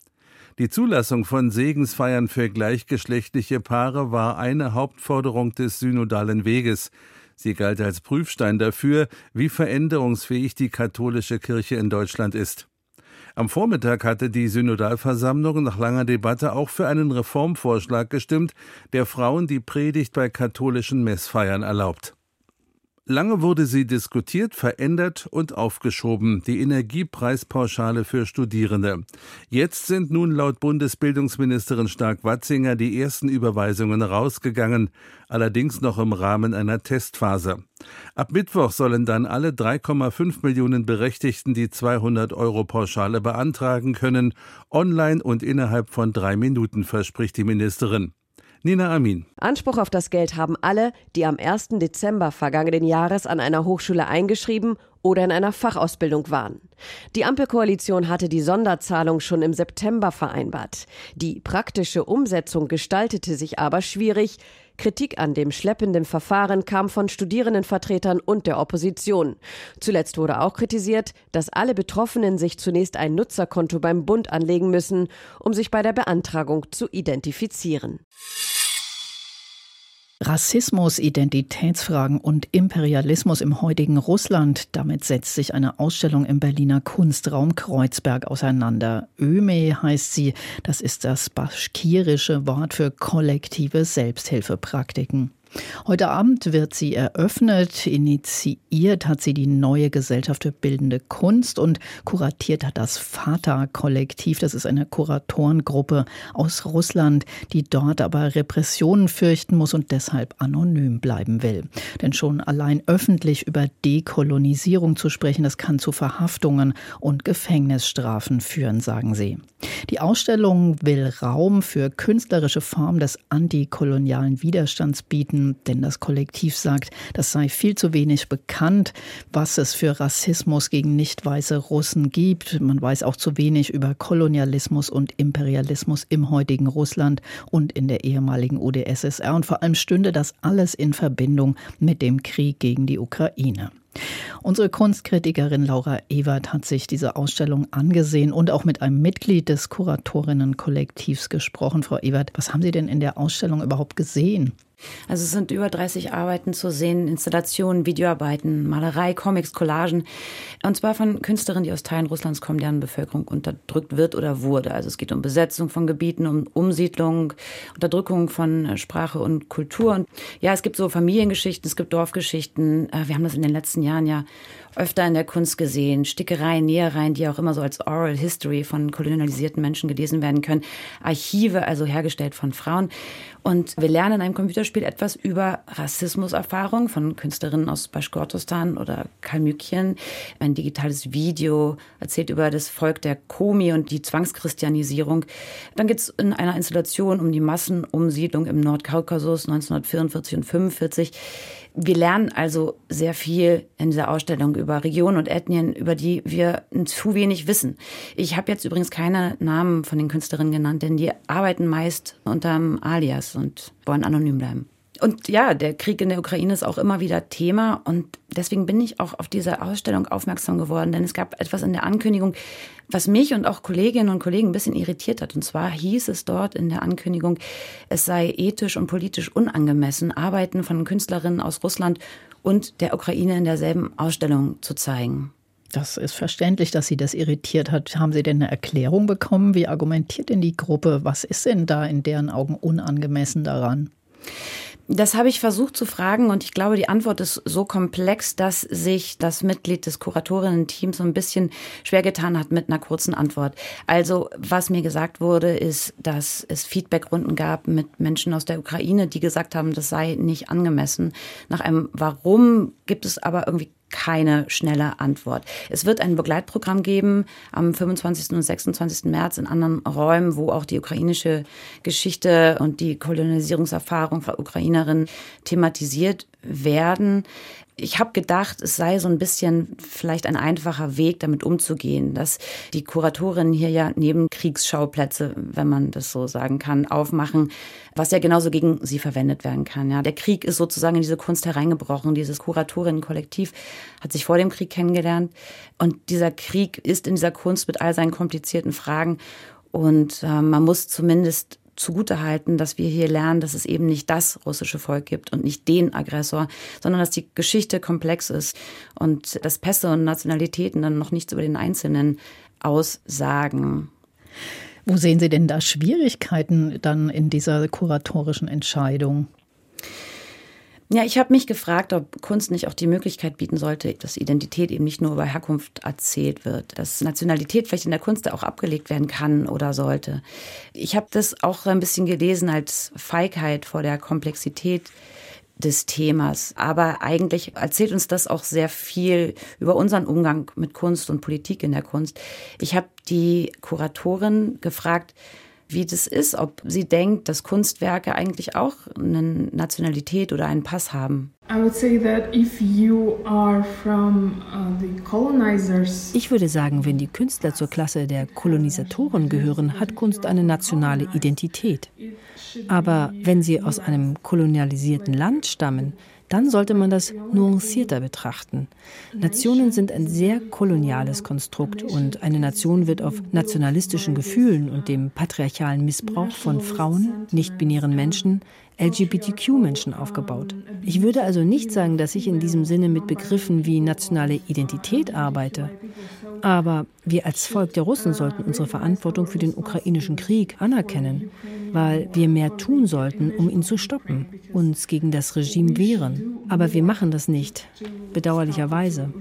Speaker 11: Die Zulassung von Segensfeiern für gleichgeschlechtliche Paare war eine Hauptforderung des synodalen Weges. Sie galt als Prüfstein dafür, wie veränderungsfähig die katholische Kirche in Deutschland ist. Am Vormittag hatte die Synodalversammlung nach langer Debatte auch für einen Reformvorschlag gestimmt, der Frauen die Predigt bei katholischen Messfeiern erlaubt. Lange wurde sie diskutiert, verändert und aufgeschoben, die Energiepreispauschale für Studierende. Jetzt sind nun laut Bundesbildungsministerin Stark-Watzinger die ersten Überweisungen rausgegangen, allerdings noch im Rahmen einer Testphase. Ab Mittwoch sollen dann alle 3,5 Millionen Berechtigten die 200 Euro Pauschale beantragen können, online und innerhalb von drei Minuten, verspricht die Ministerin. Nina Amin.
Speaker 12: Anspruch auf das Geld haben alle, die am 1. Dezember vergangenen Jahres an einer Hochschule eingeschrieben oder in einer Fachausbildung waren. Die Ampelkoalition hatte die Sonderzahlung schon im September vereinbart. Die praktische Umsetzung gestaltete sich aber schwierig. Kritik an dem schleppenden Verfahren kam von Studierendenvertretern und der Opposition. Zuletzt wurde auch kritisiert, dass alle Betroffenen sich zunächst ein Nutzerkonto beim Bund anlegen müssen, um sich bei der Beantragung zu identifizieren.
Speaker 2: Rassismus, Identitätsfragen und Imperialismus im heutigen Russland. Damit setzt sich eine Ausstellung im Berliner Kunstraum Kreuzberg auseinander. Öme heißt sie. Das ist das baschkirische Wort für kollektive Selbsthilfepraktiken. Heute Abend wird sie eröffnet. Initiiert hat sie die neue Gesellschaft für bildende Kunst und kuratiert hat das Fata-Kollektiv. Das ist eine Kuratorengruppe aus Russland, die dort aber Repressionen fürchten muss und deshalb anonym bleiben will. Denn schon allein öffentlich über Dekolonisierung zu sprechen, das kann zu Verhaftungen und Gefängnisstrafen führen, sagen sie. Die Ausstellung will Raum für künstlerische Formen des antikolonialen Widerstands bieten denn das Kollektiv sagt, das sei viel zu wenig bekannt, was es für Rassismus gegen nicht weiße Russen gibt. Man weiß auch zu wenig über Kolonialismus und Imperialismus im heutigen Russland und in der ehemaligen UdSSR. Und vor allem stünde das alles in Verbindung mit dem Krieg gegen die Ukraine. Unsere Kunstkritikerin Laura Ewert hat sich diese Ausstellung angesehen und auch mit einem Mitglied des Kuratorinnenkollektivs gesprochen. Frau Ewert, was haben Sie denn in der Ausstellung überhaupt gesehen?
Speaker 13: Also es sind über 30 Arbeiten zu sehen, Installationen, Videoarbeiten, Malerei, Comics, Collagen. Und zwar von Künstlerinnen, die aus Teilen Russlands kommen, deren Bevölkerung unterdrückt wird oder wurde. Also es geht um Besetzung von Gebieten, um Umsiedlung, Unterdrückung von Sprache und Kultur. Und ja, es gibt so Familiengeschichten, es gibt Dorfgeschichten. Äh, wir haben das in den letzten Jahren ja öfter in der Kunst gesehen. Stickereien, Nähereien, die auch immer so als Oral History von kolonialisierten Menschen gelesen werden können. Archive, also hergestellt von Frauen. Und wir lernen in einem Computerspiel etwas über Rassismuserfahrung von Künstlerinnen aus Baschkortostan oder Kalmykien. Ein digitales Video erzählt über das Volk der Komi und die Zwangschristianisierung. Dann geht es in einer Installation um die Massenumsiedlung im Nordkaukasus 1944 und 1945. Wir lernen also sehr viel in dieser Ausstellung über Regionen und Ethnien, über die wir zu wenig wissen. Ich habe jetzt übrigens keine Namen von den Künstlerinnen genannt, denn die arbeiten meist unter einem Alias und wollen anonym bleiben. Und ja, der Krieg in der Ukraine ist auch immer wieder Thema und deswegen bin ich auch auf diese Ausstellung aufmerksam geworden, denn es gab etwas in der Ankündigung, was mich und auch Kolleginnen und Kollegen ein bisschen irritiert hat. Und zwar hieß es dort in der Ankündigung, es sei ethisch und politisch unangemessen, Arbeiten von Künstlerinnen aus Russland und der Ukraine in derselben Ausstellung zu zeigen.
Speaker 2: Das ist verständlich, dass Sie das irritiert hat. Haben Sie denn eine Erklärung bekommen? Wie argumentiert denn die Gruppe? Was ist denn da in deren Augen unangemessen daran?
Speaker 13: Das habe ich versucht zu fragen und ich glaube, die Antwort ist so komplex, dass sich das Mitglied des Kuratorinnen-Teams so ein bisschen schwer getan hat mit einer kurzen Antwort. Also, was mir gesagt wurde, ist, dass es Feedbackrunden gab mit Menschen aus der Ukraine, die gesagt haben, das sei nicht angemessen. Nach einem Warum gibt es aber irgendwie keine schnelle Antwort. Es wird ein Begleitprogramm geben am 25. und 26. März in anderen Räumen, wo auch die ukrainische Geschichte und die Kolonisierungserfahrung von Ukrainerinnen thematisiert werden ich habe gedacht, es sei so ein bisschen vielleicht ein einfacher Weg, damit umzugehen, dass die Kuratorinnen hier ja Nebenkriegsschauplätze, wenn man das so sagen kann, aufmachen, was ja genauso gegen sie verwendet werden kann. Ja, der Krieg ist sozusagen in diese Kunst hereingebrochen. Dieses Kuratorinnenkollektiv hat sich vor dem Krieg kennengelernt und dieser Krieg ist in dieser Kunst mit all seinen komplizierten Fragen und äh, man muss zumindest zugutehalten, dass wir hier lernen, dass es eben nicht das russische Volk gibt und nicht den Aggressor, sondern dass die Geschichte komplex ist und dass Pässe und Nationalitäten dann noch nichts über den Einzelnen aussagen.
Speaker 2: Wo sehen Sie denn da Schwierigkeiten dann in dieser kuratorischen Entscheidung?
Speaker 13: Ja, ich habe mich gefragt, ob Kunst nicht auch die Möglichkeit bieten sollte, dass Identität eben nicht nur über Herkunft erzählt wird, dass Nationalität vielleicht in der Kunst auch abgelegt werden kann oder sollte. Ich habe das auch ein bisschen gelesen als Feigheit vor der Komplexität des Themas. Aber eigentlich erzählt uns das auch sehr viel über unseren Umgang mit Kunst und Politik in der Kunst. Ich habe die Kuratorin gefragt, wie das ist, ob sie denkt, dass Kunstwerke eigentlich auch eine Nationalität oder einen Pass haben.
Speaker 14: Uh,
Speaker 15: ich würde sagen, wenn die Künstler zur Klasse der Kolonisatoren gehören, hat Kunst eine nationale Identität. Aber wenn sie aus einem kolonialisierten Land stammen, dann sollte man das nuancierter betrachten. Nationen sind ein sehr koloniales Konstrukt und eine Nation wird auf nationalistischen Gefühlen und dem patriarchalen Missbrauch von Frauen, nicht-binären Menschen, LGBTQ-Menschen aufgebaut. Ich würde also nicht sagen, dass ich in diesem Sinne mit Begriffen wie nationale Identität arbeite. Aber wir als Volk der Russen sollten unsere Verantwortung für den ukrainischen Krieg anerkennen, weil wir mehr tun sollten, um ihn zu stoppen, uns gegen das Regime wehren. Aber wir machen das nicht, bedauerlicherweise.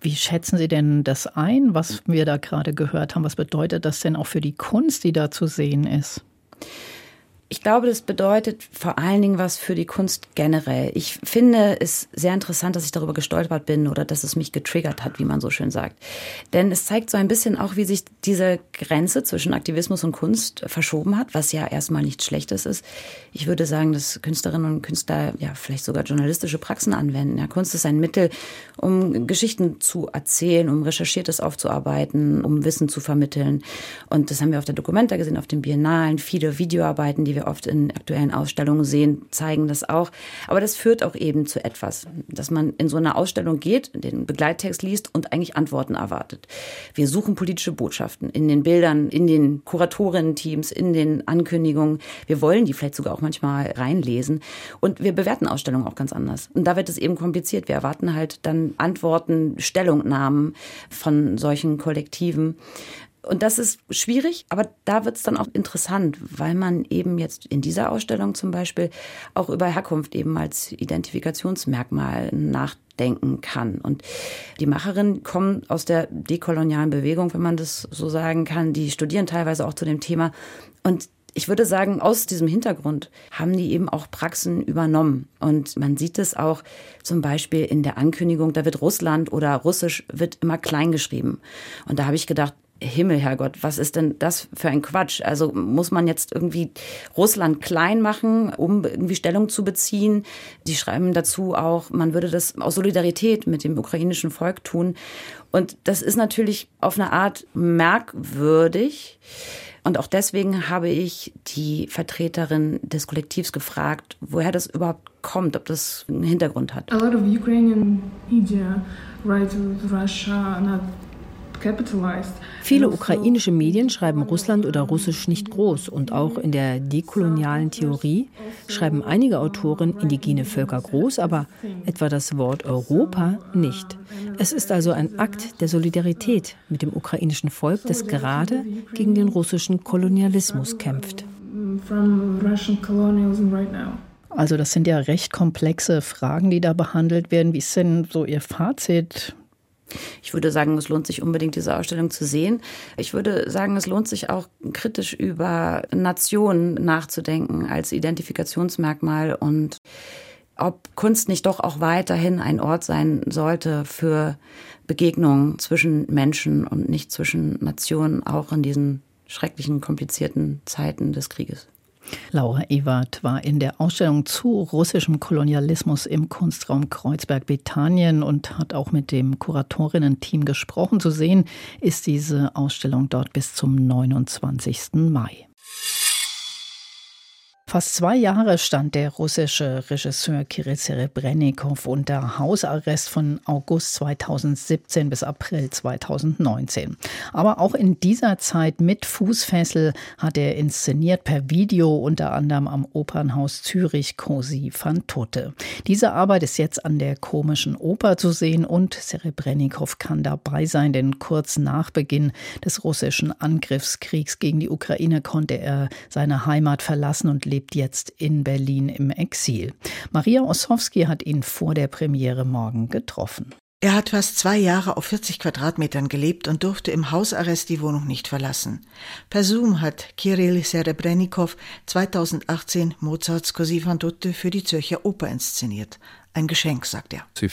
Speaker 2: Wie schätzen Sie denn das ein, was wir da gerade gehört haben? Was bedeutet das denn auch für die Kunst, die da zu sehen ist?
Speaker 13: Ich glaube, das bedeutet vor allen Dingen was für die Kunst generell. Ich finde es sehr interessant, dass ich darüber gestolpert bin oder dass es mich getriggert hat, wie man so schön sagt. Denn es zeigt so ein bisschen auch, wie sich diese Grenze zwischen Aktivismus und Kunst verschoben hat, was ja erstmal nichts Schlechtes ist. Ich würde sagen, dass Künstlerinnen und Künstler ja vielleicht sogar journalistische Praxen anwenden. Ja, Kunst ist ein Mittel, um Geschichten zu erzählen, um Recherchiertes aufzuarbeiten, um Wissen zu vermitteln. Und das haben wir auf der Dokumenta gesehen, auf den Biennalen, viele Videoarbeiten, die wir wir oft in aktuellen Ausstellungen sehen, zeigen das auch. Aber das führt auch eben zu etwas, dass man in so eine Ausstellung geht, den Begleittext liest und eigentlich Antworten erwartet. Wir suchen politische Botschaften in den Bildern, in den Kuratorinnen-Teams, in den Ankündigungen. Wir wollen die vielleicht sogar auch manchmal reinlesen. Und wir bewerten Ausstellungen auch ganz anders. Und da wird es eben kompliziert. Wir erwarten halt dann Antworten, Stellungnahmen von solchen Kollektiven. Und das ist schwierig, aber da wird es dann auch interessant, weil man eben jetzt in dieser Ausstellung zum Beispiel auch über Herkunft eben als Identifikationsmerkmal nachdenken kann. Und die Macherinnen kommen aus der dekolonialen Bewegung, wenn man das so sagen kann. Die studieren teilweise auch zu dem Thema. Und ich würde sagen, aus diesem Hintergrund haben die eben auch Praxen übernommen. Und man sieht es auch zum Beispiel in der Ankündigung, da wird Russland oder Russisch wird immer klein geschrieben. Und da habe ich gedacht, Himmel, Herrgott, was ist denn das für ein Quatsch? Also muss man jetzt irgendwie Russland klein machen, um irgendwie Stellung zu beziehen? Die schreiben dazu auch, man würde das aus Solidarität mit dem ukrainischen Volk tun. Und das ist natürlich auf eine Art merkwürdig. Und auch deswegen habe ich die Vertreterin des Kollektivs gefragt, woher das überhaupt kommt, ob das einen Hintergrund hat.
Speaker 14: A lot of Ukrainian media write Russia not
Speaker 15: Viele ukrainische Medien schreiben Russland oder Russisch nicht groß und auch in der dekolonialen Theorie schreiben einige Autoren indigene Völker groß, aber etwa das Wort Europa nicht. Es ist also ein Akt der Solidarität mit dem ukrainischen Volk, das gerade gegen den russischen Kolonialismus kämpft.
Speaker 2: Also das sind ja recht komplexe Fragen, die da behandelt werden. Wie ist denn so Ihr Fazit?
Speaker 13: Ich würde sagen, es lohnt sich unbedingt, diese Ausstellung zu sehen. Ich würde sagen, es lohnt sich auch kritisch über Nationen nachzudenken als Identifikationsmerkmal und ob Kunst nicht doch auch weiterhin ein Ort sein sollte für Begegnungen zwischen Menschen und nicht zwischen Nationen, auch in diesen schrecklichen, komplizierten Zeiten des Krieges.
Speaker 2: Laura Ewert war in der Ausstellung zu russischem Kolonialismus im Kunstraum Kreuzberg-Bethanien und hat auch mit dem Kuratorinnen-Team gesprochen. Zu sehen ist diese Ausstellung dort bis zum 29. Mai. Fast zwei Jahre stand der russische Regisseur Kirill Serebrennikov unter Hausarrest von August 2017 bis April 2019. Aber auch in dieser Zeit mit Fußfessel hat er inszeniert per Video unter anderem am Opernhaus Zürich Cosi van Tote. Diese Arbeit ist jetzt an der komischen Oper zu sehen und Serebrennikov kann dabei sein, denn kurz nach Beginn des russischen Angriffskriegs gegen die Ukraine konnte er seine Heimat verlassen und lebt lebt jetzt in Berlin im Exil. Maria Ossowski hat ihn vor der Premiere morgen getroffen.
Speaker 16: Er hat fast zwei Jahre auf 40 Quadratmetern gelebt und durfte im Hausarrest die Wohnung nicht verlassen. Per Zoom hat Kirill Serebrennikov 2018 Mozarts Così fan tutte für die Zürcher Oper inszeniert. Ein Geschenk, sagt er. Uh,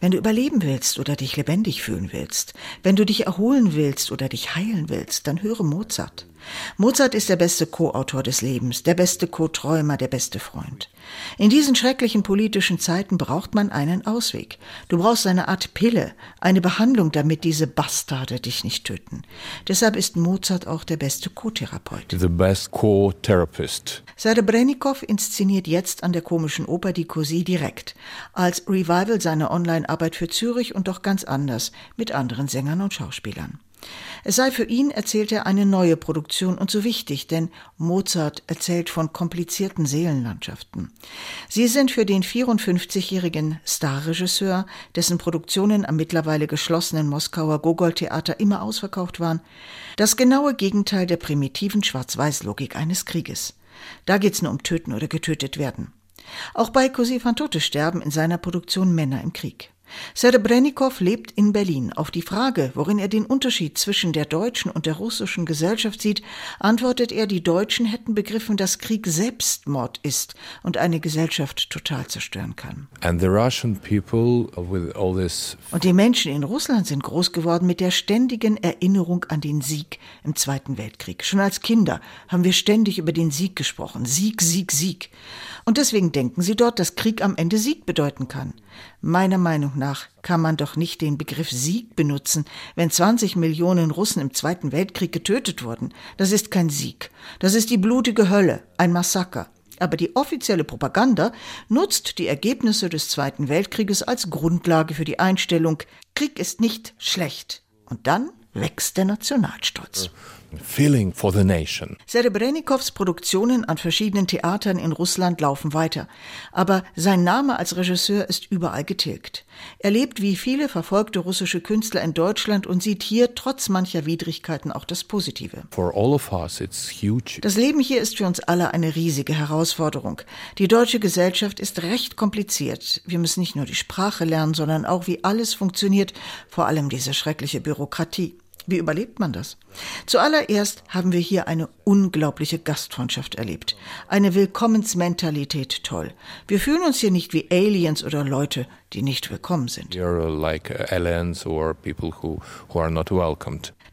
Speaker 16: wenn du überleben willst oder dich lebendig fühlen willst, wenn du dich erholen willst oder dich heilen willst, dann höre Mozart. Mozart ist der beste Co-Autor des Lebens, der beste Co-Träumer, der beste Freund. In diesen schrecklichen politischen Zeiten braucht man einen Ausweg. Du brauchst eine Art Pille, eine Behandlung, damit diese Bastarde dich nicht töten. Deshalb ist Mozart auch der beste Co-Therapeut.
Speaker 17: The best co-therapist.
Speaker 16: Serebrennikov inszeniert jetzt an der komischen Oper die Così direkt, als Revival seiner Online-Arbeit für Zürich und doch ganz anders, mit anderen Sängern und Schauspielern. Es sei für ihn, erzählt er, eine neue Produktion und so wichtig, denn Mozart erzählt von komplizierten Seelenlandschaften. Sie sind für den 54-jährigen Starregisseur, dessen Produktionen am mittlerweile geschlossenen Moskauer Gogol-Theater immer ausverkauft waren, das genaue Gegenteil der primitiven Schwarz-Weiß-Logik eines Krieges. Da geht's nur um Töten oder getötet werden. Auch bei Così fan tutte sterben in seiner Produktion Männer im Krieg. Serebrennikov lebt in Berlin. Auf die Frage, worin er den Unterschied zwischen der deutschen und der russischen Gesellschaft sieht, antwortet er, die Deutschen hätten begriffen, dass Krieg Selbstmord ist und eine Gesellschaft total zerstören kann. und die Menschen in Russland sind groß geworden mit der ständigen Erinnerung an den Sieg im Zweiten Weltkrieg. Schon als Kinder haben wir ständig über den Sieg gesprochen. Sieg, Sieg, Sieg. Und deswegen denken sie dort, dass Krieg am Ende Sieg bedeuten kann. Meiner Meinung nach kann man doch nicht den Begriff Sieg benutzen, wenn 20 Millionen Russen im Zweiten Weltkrieg getötet wurden. Das ist kein Sieg. Das ist die blutige Hölle, ein Massaker. Aber die offizielle Propaganda nutzt die Ergebnisse des Zweiten Weltkrieges als Grundlage für die Einstellung, Krieg ist nicht schlecht. Und dann wächst der Nationalstolz.
Speaker 17: Feeling for the nation.
Speaker 16: Serebrennikows Produktionen an verschiedenen Theatern in Russland laufen weiter. Aber sein Name als Regisseur ist überall getilgt. Er lebt wie viele verfolgte russische Künstler in Deutschland und sieht hier trotz mancher Widrigkeiten auch das Positive.
Speaker 17: For all of us, it's huge.
Speaker 16: Das Leben hier ist für uns alle eine riesige Herausforderung. Die deutsche Gesellschaft ist recht kompliziert. Wir müssen nicht nur die Sprache lernen, sondern auch, wie alles funktioniert, vor allem diese schreckliche Bürokratie. Wie überlebt man das? Zuallererst haben wir hier eine unglaubliche Gastfreundschaft erlebt. Eine Willkommensmentalität toll. Wir fühlen uns hier nicht wie Aliens oder Leute, die nicht willkommen sind.
Speaker 17: You're like aliens or people who, who are not.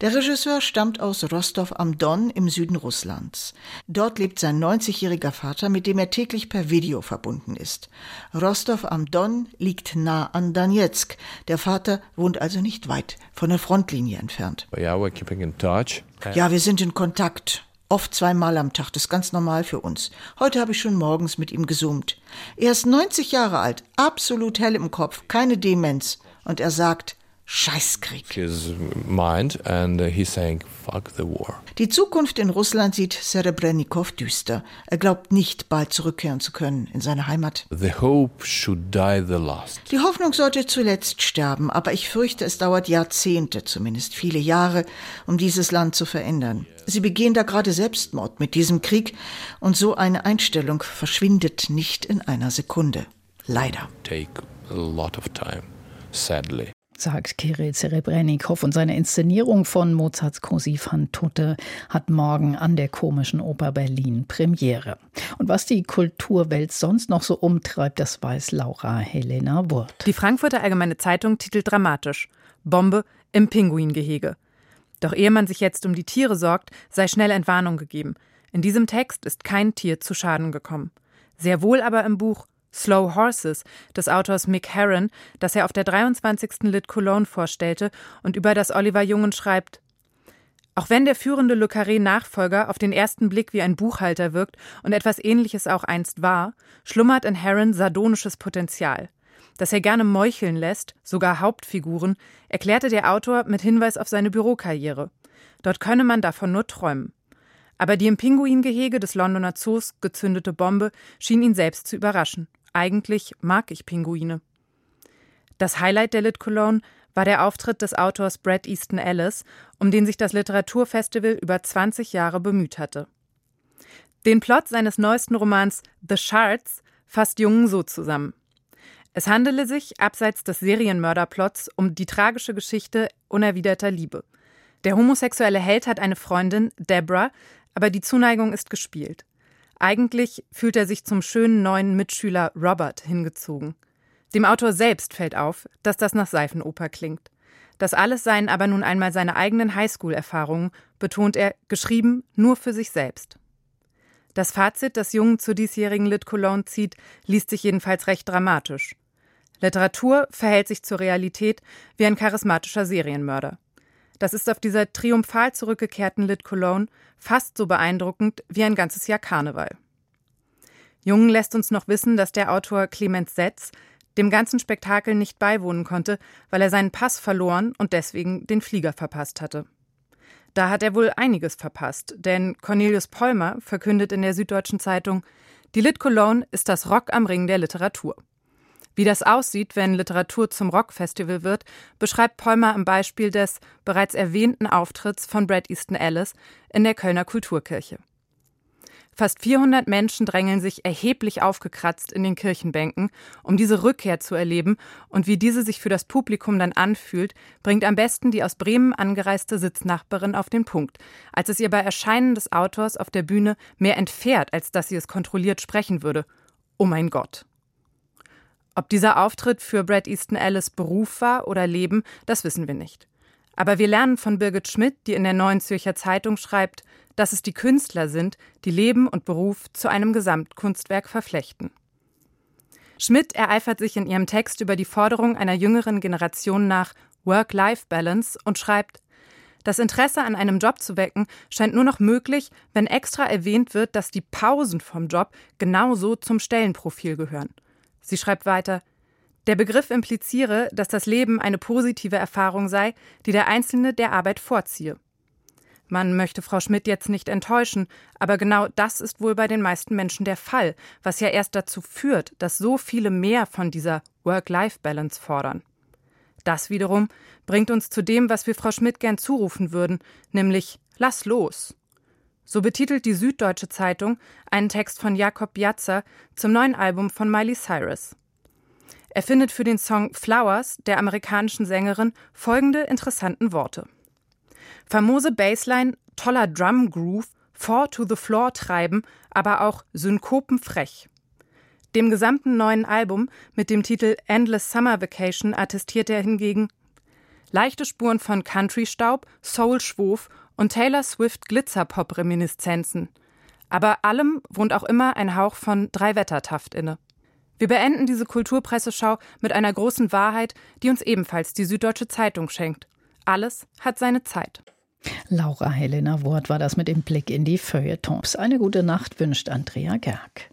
Speaker 16: Der Regisseur stammt aus Rostov am Don im Süden Russlands. Dort lebt sein 90-jähriger Vater, mit dem er täglich per Video verbunden ist. Rostov am Don liegt nah an Donetsk. Der Vater wohnt also nicht weit von der Frontlinie entfernt.
Speaker 17: Yeah, we're keeping in touch.
Speaker 16: Ja, wir sind in Kontakt. Oft zweimal am Tag, das ist ganz normal für uns. Heute habe ich schon morgens mit ihm gesummt. Er ist 90 Jahre alt, absolut hell im Kopf, keine Demenz. Und er sagt, Scheißkrieg.
Speaker 17: His mind and he's saying, fuck the war.
Speaker 16: Die Zukunft in Russland sieht Serebrennikov düster. Er glaubt nicht, bald zurückkehren zu können in seine Heimat.
Speaker 17: The hope should die the last.
Speaker 16: Die Hoffnung sollte zuletzt sterben, aber ich fürchte, es dauert Jahrzehnte, zumindest viele Jahre, um dieses Land zu verändern. Sie begehen da gerade Selbstmord mit diesem Krieg und so eine Einstellung verschwindet nicht in einer Sekunde. Leider.
Speaker 17: Take a lot of time, sadly
Speaker 2: sagt Kirill Serebrennikov. Und seine Inszenierung von Mozarts Così fan tutte hat morgen an der Komischen Oper Berlin Premiere. Und was die Kulturwelt sonst noch so umtreibt, das weiß Laura Helena Wurt.
Speaker 18: Die Frankfurter Allgemeine Zeitung titelt dramatisch: Bombe im Pinguingehege. Doch ehe man sich jetzt um die Tiere sorgt, sei schnell Entwarnung gegeben. In diesem Text ist kein Tier zu Schaden gekommen. Sehr wohl aber im Buch Slow Horses des Autors Mick Herron, das er auf der 23. Lit Cologne vorstellte und über das Oliver Jungen schreibt. Auch wenn der führende Le Carré-Nachfolger auf den ersten Blick wie ein Buchhalter wirkt und etwas ähnliches auch einst war, schlummert in Herron sardonisches Potenzial. Dass er gerne meucheln lässt, sogar Hauptfiguren, erklärte der Autor mit Hinweis auf seine Bürokarriere. Dort könne man davon nur träumen. Aber die im Pinguingehege des Londoner Zoos gezündete Bombe schien ihn selbst zu überraschen. Eigentlich mag ich Pinguine. Das Highlight der Lit Cologne war der Auftritt des Autors Brad Easton Ellis, um den sich das Literaturfestival über 20 Jahre bemüht hatte. Den Plot seines neuesten Romans The Shards fasst Jungen so zusammen. Es handele sich, abseits des Serienmörderplots, um die tragische Geschichte unerwiderter Liebe. Der homosexuelle Held hat eine Freundin, Deborah, aber die Zuneigung ist gespielt. Eigentlich fühlt er sich zum schönen neuen Mitschüler Robert hingezogen. Dem Autor selbst fällt auf, dass das nach Seifenoper klingt. Das alles seien aber nun einmal seine eigenen Highschool-Erfahrungen, betont er, geschrieben nur für sich selbst. Das Fazit, das Jungen zur diesjährigen Lit Cologne zieht, liest sich jedenfalls recht dramatisch. Literatur verhält sich zur Realität wie ein charismatischer Serienmörder. Das ist auf dieser triumphal zurückgekehrten Lit Cologne fast so beeindruckend wie ein ganzes Jahr Karneval. Jungen lässt uns noch wissen, dass der Autor Clemens Setz dem ganzen Spektakel nicht beiwohnen konnte, weil er seinen Pass verloren und deswegen den Flieger verpasst hatte. Da hat er wohl einiges verpasst, denn Cornelius Polmer verkündet in der Süddeutschen Zeitung, die Lit Cologne ist das Rock am Ring der Literatur. Wie das aussieht, wenn Literatur zum Rockfestival wird, beschreibt Polmer am Beispiel des bereits erwähnten Auftritts von Brad Easton Ellis in der Kölner Kulturkirche. Fast 400 Menschen drängeln sich erheblich aufgekratzt in den Kirchenbänken, um diese Rückkehr zu erleben und wie diese sich für das Publikum dann anfühlt, bringt am besten die aus Bremen angereiste Sitznachbarin auf den Punkt, als es ihr bei Erscheinen des Autors auf der Bühne mehr entfährt, als dass sie es kontrolliert sprechen würde. Oh mein Gott. Ob dieser Auftritt für Brad Easton Ellis Beruf war oder Leben, das wissen wir nicht. Aber wir lernen von Birgit Schmidt, die in der Neuen Zürcher Zeitung schreibt, dass es die Künstler sind, die Leben und Beruf zu einem Gesamtkunstwerk verflechten. Schmidt ereifert sich in ihrem Text über die Forderung einer jüngeren Generation nach Work-Life-Balance und schreibt, das Interesse an einem Job zu wecken scheint nur noch möglich, wenn extra erwähnt wird, dass die Pausen vom Job genauso zum Stellenprofil gehören. Sie schreibt weiter, der Begriff impliziere, dass das Leben eine positive Erfahrung sei, die der Einzelne der Arbeit vorziehe. Man möchte Frau Schmidt jetzt nicht enttäuschen, aber genau das ist wohl bei den meisten Menschen der Fall, was ja erst dazu führt, dass so viele mehr von dieser Work-Life-Balance fordern. Das wiederum bringt uns zu dem, was wir Frau Schmidt gern zurufen würden, nämlich Lass los. So betitelt die Süddeutsche Zeitung einen Text von Jakob Piazza zum neuen Album von Miley Cyrus. Er findet für den Song Flowers der amerikanischen Sängerin folgende interessanten Worte. Famose Bassline, toller Drum Groove, Four to the Floor treiben, aber auch synkopenfrech. Dem gesamten neuen Album mit dem Titel Endless Summer Vacation attestiert er hingegen leichte Spuren von Country-Staub, Soul-Schwurf und Taylor Swift Glitzerpop-Reminiszenzen. Aber allem wohnt auch immer ein Hauch von Drei-Wetter-Taft inne. Wir beenden diese Kulturpresseschau mit einer großen Wahrheit, die uns ebenfalls die Süddeutsche Zeitung schenkt. Alles hat seine Zeit.
Speaker 2: Laura Helena Wort war das mit dem Blick in die Feuilletons. Eine gute Nacht wünscht Andrea Gerg.